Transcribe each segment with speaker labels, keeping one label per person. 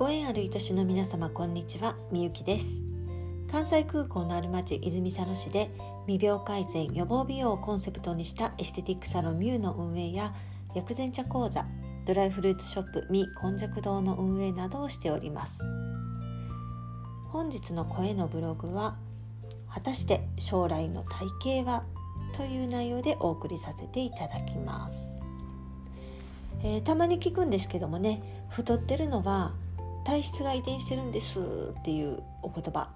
Speaker 1: ご縁ある愛しの皆様こんにちは。みゆきです。関西空港のある町泉佐野市で未病改善予防美容をコンセプトにしたエステティックサロンミューの運営や薬膳茶講座ドライフルーツショップミ根弱堂の運営などをしております。本日の声のブログは果たして将来の体型はという内容でお送りさせていただきます、えー、たまに聞くんですけどもね太ってるのは体質が遺伝してるんですっていうお言葉、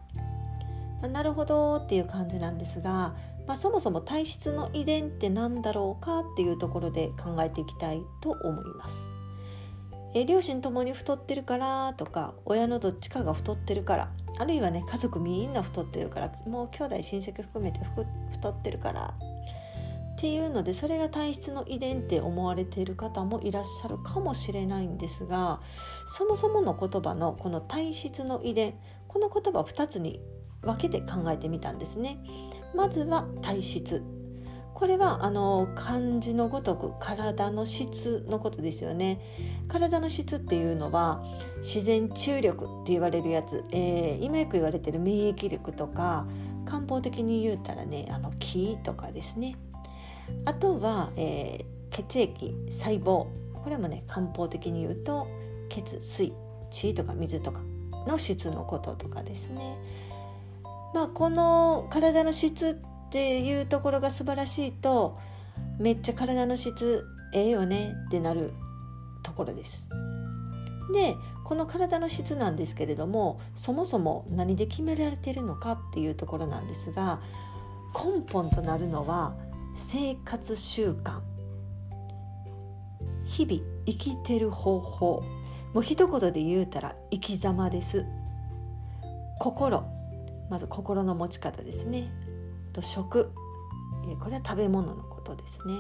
Speaker 1: まあ、なるほどっていう感じなんですが、まあ、そもそも体質の遺伝って何だろうかっていうところで考えていきたいと思います。え両親ともに太ってるからとか親のどっちかが太ってるからあるいはね家族みんな太ってるからもう兄弟親戚含めて太ってるからっていうのでそれが体質の遺伝って思われている方もいらっしゃるかもしれないんですがそもそもの言葉のこの体質の遺伝この言葉を2つに分けて考えてみたんですね。まずは体質。これはあの漢字のごとく体の質のことですよね。体の質っていうのは自然注力って言われるやつ、えー、今よく言われてる免疫力とか漢方的に言うたらねあの気とかですね。あとは、えー、血液細胞これもね漢方的に言うと血水血とか水とかの質のこととかですねまあこの体の質っていうところが素晴らしいとめっちゃ体の質ええよねってなるところです。でこの体の質なんですけれどもそもそも何で決められているのかっていうところなんですが根本となるのは生活習慣。日々生きてる方法。もう一言で言うたら生き様です。心。まず心の持ち方ですね。と食。これは食べ物のことですね。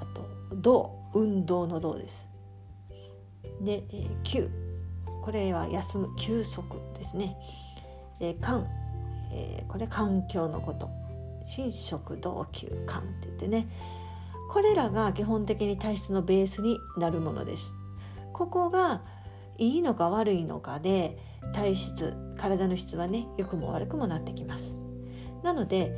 Speaker 1: あと動。運動の動です。で、休。これは休む休息ですね。で環、これ環境のこと。寝食同級感って言ってねこれらが基本的に体質のベースになるものです。ここがいいのか悪いのかで体質体の質はね良くも悪くもなってきます。なので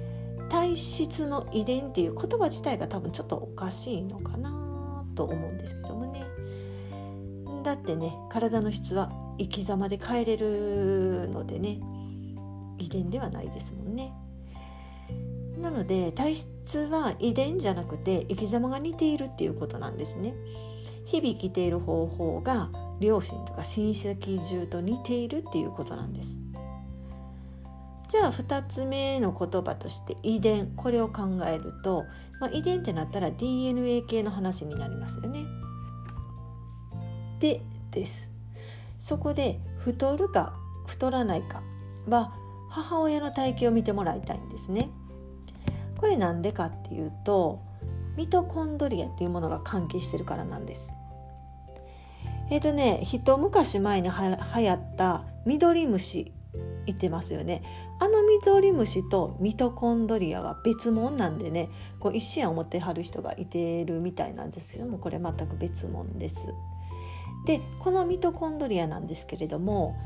Speaker 1: 体質の遺伝っていう言葉自体が多分ちょっとおかしいのかなと思うんですけどもね。だってね体の質は生き様で変えれるのでね遺伝ではないですもんなので体質は遺伝じゃなくて生き様が似ているっていうことなんですね。日々生きている方法が両親とか親戚中と似ているっていうことなんです。じゃあ2つ目の言葉として遺伝これを考えると、まあ、遺伝ってなったら DNA 系の話になりますよね。でですそこで太るか太らないかは母親の体型を見てもらいたいんですね。これなんでかっていうとミトコンドリアっていうものが関係してるからなんです。えっ、ー、とね一昔前には流行った緑虫言ってますよねあの緑虫とミトコンドリアは別物なんでねこう一瞬思ってはる人がいてるみたいなんですけどもこれ全く別物です。でこのミトコンドリアなんですけれども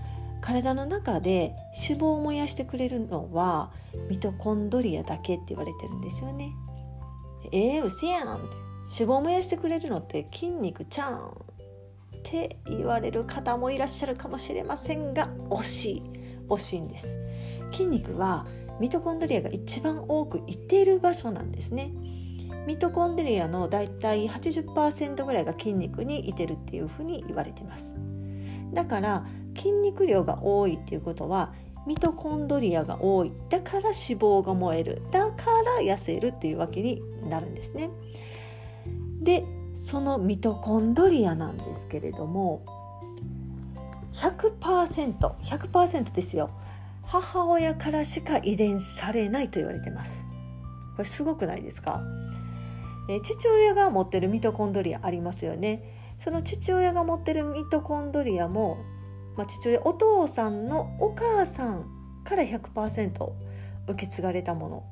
Speaker 1: 体の中で脂肪を燃やしてくれるのはミトコンドリアだけって言われてるんですよね。えー、うせやんって脂肪を燃やしてくれるのって筋肉ちゃんって言われる方もいらっしゃるかもしれませんが惜しい惜しいんです。筋肉はミトコンドリアが一番多くいている場所なんですね。ミトコンドリアのだいたい80%ぐらいが筋肉にいてるっていうふうに言われてます。だから筋肉量が多いっていうことはミトコンドリアが多いだから脂肪が燃えるだから痩せるっていうわけになるんですね。でそのミトコンドリアなんですけれども 100%100% 100%ですよ母親からしか遺伝されないと言われてます。これすごくないですか？え父親が持ってるミトコンドリアありますよね。その父親が持ってるミトコンドリアもまあ、父親お父さんのお母さんから100%受け継がれたもの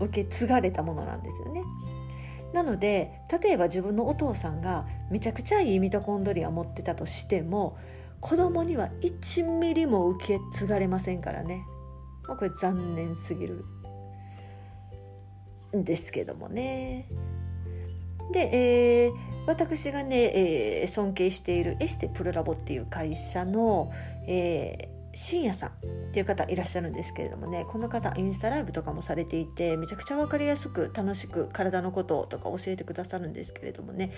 Speaker 1: 受け継がれたものなんですよね。なので例えば自分のお父さんがめちゃくちゃいいミトコンドリア持ってたとしても子供には1ミリも受け継がれませんからね、まあ、これ残念すぎる。んですけどもね。で、えー、私がね、えー、尊敬しているエステプロラボっていう会社の、えー深夜さんっていう方いらっしゃるんですけれどもねこの方インスタライブとかもされていてめちゃくちゃ分かりやすく楽しく体のこととか教えてくださるんですけれどもね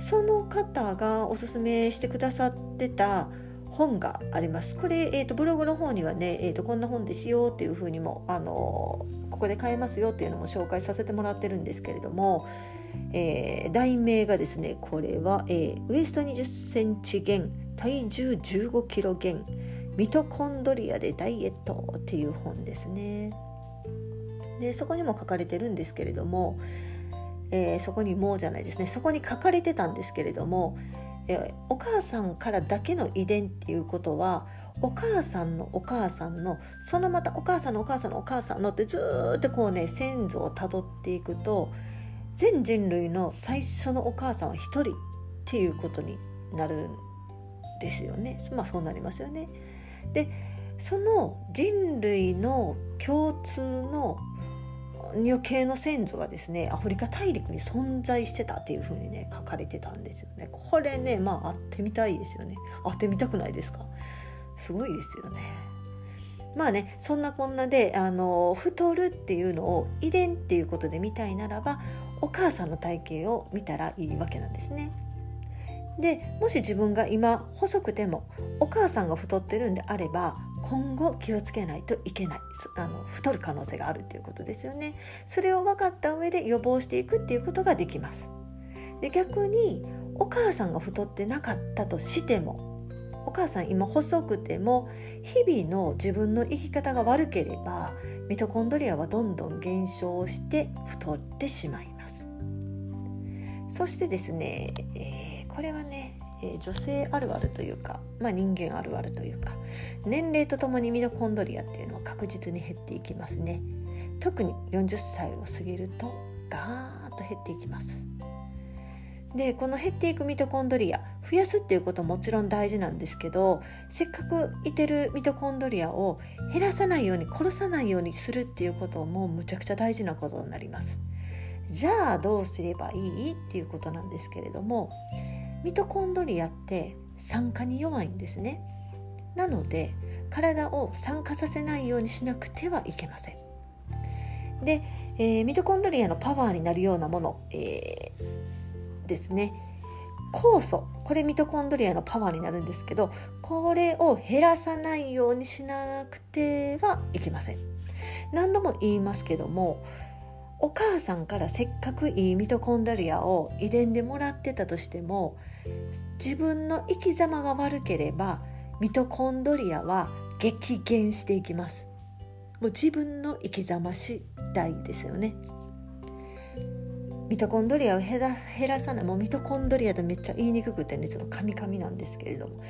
Speaker 1: その方がおすすめしてくださってた本があります。これ、えーと、ブログの方にはね、えーと、こんな本ですよっていうふうにも、あのここで買えますよっていうのも紹介させてもらってるんですけれども、えー、題名がですねこれは、えー、ウエスト2 0センチ減体重1 5キロ減ミトコンドリアでダイエットっていう本ですね。でそこにも書かれてるんですけれども、えー、そこにもうじゃないですね。そこに書かれてたんですけれどもえお母さんからだけの遺伝っていうことはお母さんのお母さんのそのまたお母さんのお母さんのお母さんのってずっとこうね先祖をたどっていくと全人類の最初のお母さんは一人っていうことになるんですよね。まあそうなりますよね。でその人類の共通の女系の先祖がですねアフリカ大陸に存在してたっていう風にね書かれてたんですよね。これねまあ会ってみたいですよね。会ってみたくないですか？すごいですよね。まあねそんなこんなであの太るっていうのを遺伝っていうことで見たいならばお母さんの体型を見たらいいわけなんですね。でもし自分が今細くてもお母さんが太ってるんであれば今後気をつけないといけないあの太る可能性があるっていうことですよね。それを分かった上で予防していくっていうことができます。で逆にお母さんが太ってなかったとしてもお母さん今細くても日々の自分の生き方が悪ければミトコンドリアはどんどん減少して太ってしまいます。そしてですね、えーこれはね、えー、女性あるあるというか、まあ、人間あるあるというか年齢とともにミトコンドリアっていうのは確実に減っていきますね。特に40歳を過ぎるとガーッと減っていきます。でこの減っていくミトコンドリア増やすっていうことももちろん大事なんですけどせっかくいてるミトコンドリアを減らさないように殺さないようにするっていうこともむちゃくちゃ大事なことになります。じゃあどうすればいい？っていうことなんですけれどもミトコンドリアって酸化に弱いんですね。なので体を酸化させないようにしなくてはいけません。で、えー、ミトコンドリアのパワーになるようなもの、えー、ですね。酵素これミトコンドリアのパワーになるんですけどこれを減らさないようにしなくてはいけません。何度も言いますけどもお母さんからせっかくいいミトコンドリアを遺伝でもらってたとしても自分の生き様が悪ければミトコンドリアは激減していきます。もう自分の生き様次第ですよね。ミトコンドリアを減らさない。もうミトコンドリアとめっちゃ言いにくくてねちょっとカミカミなんですけれども。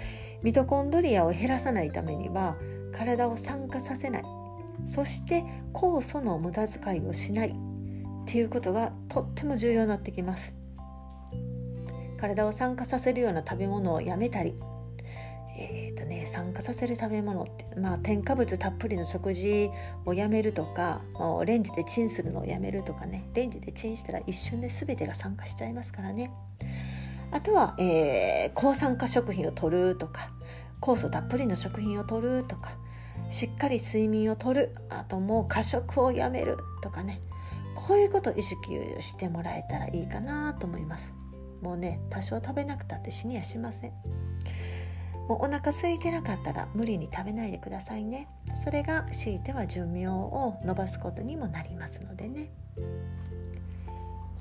Speaker 1: ミトコンドリアを減らさないためには体を酸化させない。そして酵素の無駄遣いをしないっていうことがとっても重要になってきます。体を酸化させるような食べ物をやめたり。えーね、酸化させる食べ物って、まあ、添加物たっぷりの食事をやめるとかもうレンジでチンするのをやめるとかねレンジでチンしたら一瞬で全てが酸化しちゃいますからね。あとは、えー、抗酸化食品を取るとか酵素たっぷりの食品を取るとかしっかり睡眠をとるあともう過食をやめるとかね。こういうことを意識してもらえたらいいかなと思います。もうね多少食べなくたって死にはしません。もうお腹空いてなかったら無理に食べないでくださいね。それが強いては寿命を延ばすことにもなりますのでね。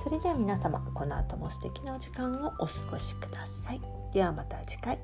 Speaker 1: それでは皆様この後も素敵なお時間をお過ごしください。ではまた次回。